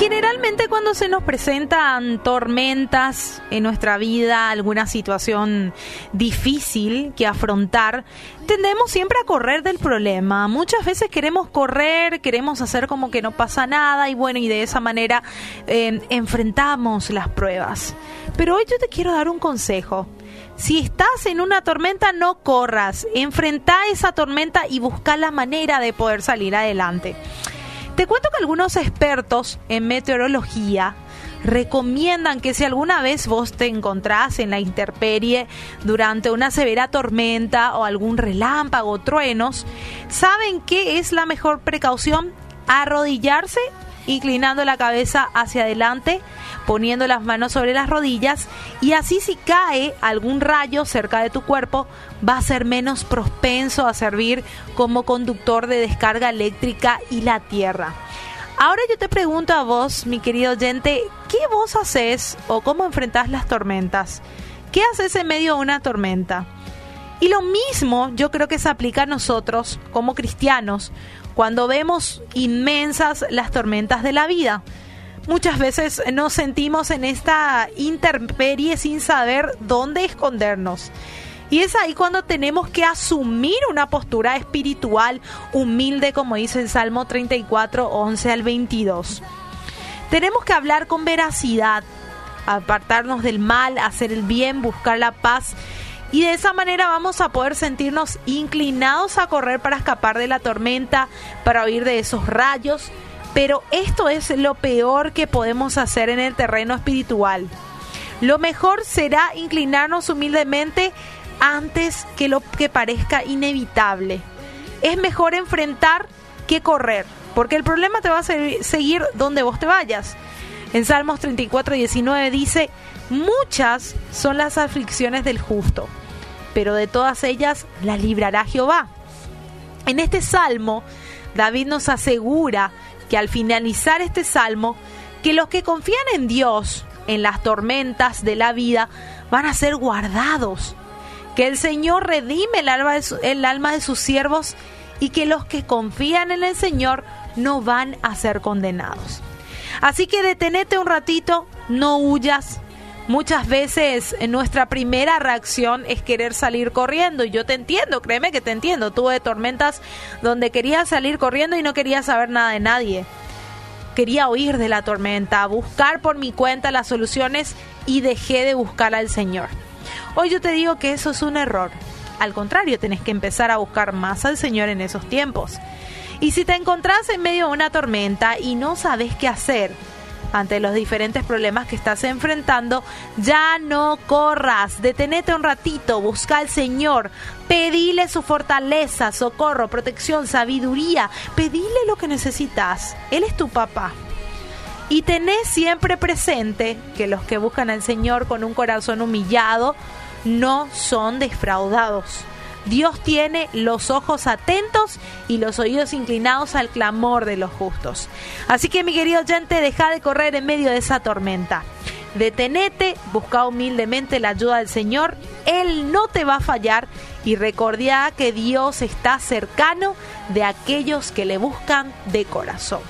Generalmente cuando se nos presentan tormentas en nuestra vida, alguna situación difícil que afrontar, tendemos siempre a correr del problema. Muchas veces queremos correr, queremos hacer como que no pasa nada y bueno, y de esa manera eh, enfrentamos las pruebas. Pero hoy yo te quiero dar un consejo. Si estás en una tormenta, no corras. Enfrenta esa tormenta y busca la manera de poder salir adelante. Te cuento que algunos expertos en meteorología recomiendan que si alguna vez vos te encontrás en la intemperie durante una severa tormenta o algún relámpago o truenos, saben que es la mejor precaución arrodillarse inclinando la cabeza hacia adelante, poniendo las manos sobre las rodillas y así si cae algún rayo cerca de tu cuerpo va a ser menos propenso a servir como conductor de descarga eléctrica y la tierra. Ahora yo te pregunto a vos, mi querido oyente, ¿qué vos haces o cómo enfrentás las tormentas? ¿Qué haces en medio de una tormenta? Y lo mismo yo creo que se aplica a nosotros como cristianos cuando vemos inmensas las tormentas de la vida. Muchas veces nos sentimos en esta intemperie sin saber dónde escondernos. Y es ahí cuando tenemos que asumir una postura espiritual humilde, como dice el Salmo 34, 11 al 22. Tenemos que hablar con veracidad, apartarnos del mal, hacer el bien, buscar la paz y de esa manera vamos a poder sentirnos inclinados a correr para escapar de la tormenta, para huir de esos rayos. Pero esto es lo peor que podemos hacer en el terreno espiritual. Lo mejor será inclinarnos humildemente antes que lo que parezca inevitable. Es mejor enfrentar que correr, porque el problema te va a seguir donde vos te vayas. En Salmos 34, 19 dice, muchas son las aflicciones del justo pero de todas ellas la librará Jehová. En este salmo, David nos asegura que al finalizar este salmo, que los que confían en Dios en las tormentas de la vida van a ser guardados, que el Señor redime el alma de sus siervos y que los que confían en el Señor no van a ser condenados. Así que detenete un ratito, no huyas, Muchas veces nuestra primera reacción es querer salir corriendo y yo te entiendo, créeme que te entiendo. Tuve tormentas donde quería salir corriendo y no quería saber nada de nadie. Quería huir de la tormenta, buscar por mi cuenta las soluciones y dejé de buscar al Señor. Hoy yo te digo que eso es un error. Al contrario, tenés que empezar a buscar más al Señor en esos tiempos. Y si te encontrás en medio de una tormenta y no sabes qué hacer, ante los diferentes problemas que estás enfrentando, ya no corras, detenete un ratito, busca al Señor, pedile su fortaleza, socorro, protección, sabiduría, pedile lo que necesitas. Él es tu papá. Y tenés siempre presente que los que buscan al Señor con un corazón humillado no son defraudados. Dios tiene los ojos atentos y los oídos inclinados al clamor de los justos. Así que mi querido oyente, deja de correr en medio de esa tormenta. Detenete, busca humildemente la ayuda del Señor, Él no te va a fallar y recordá que Dios está cercano de aquellos que le buscan de corazón.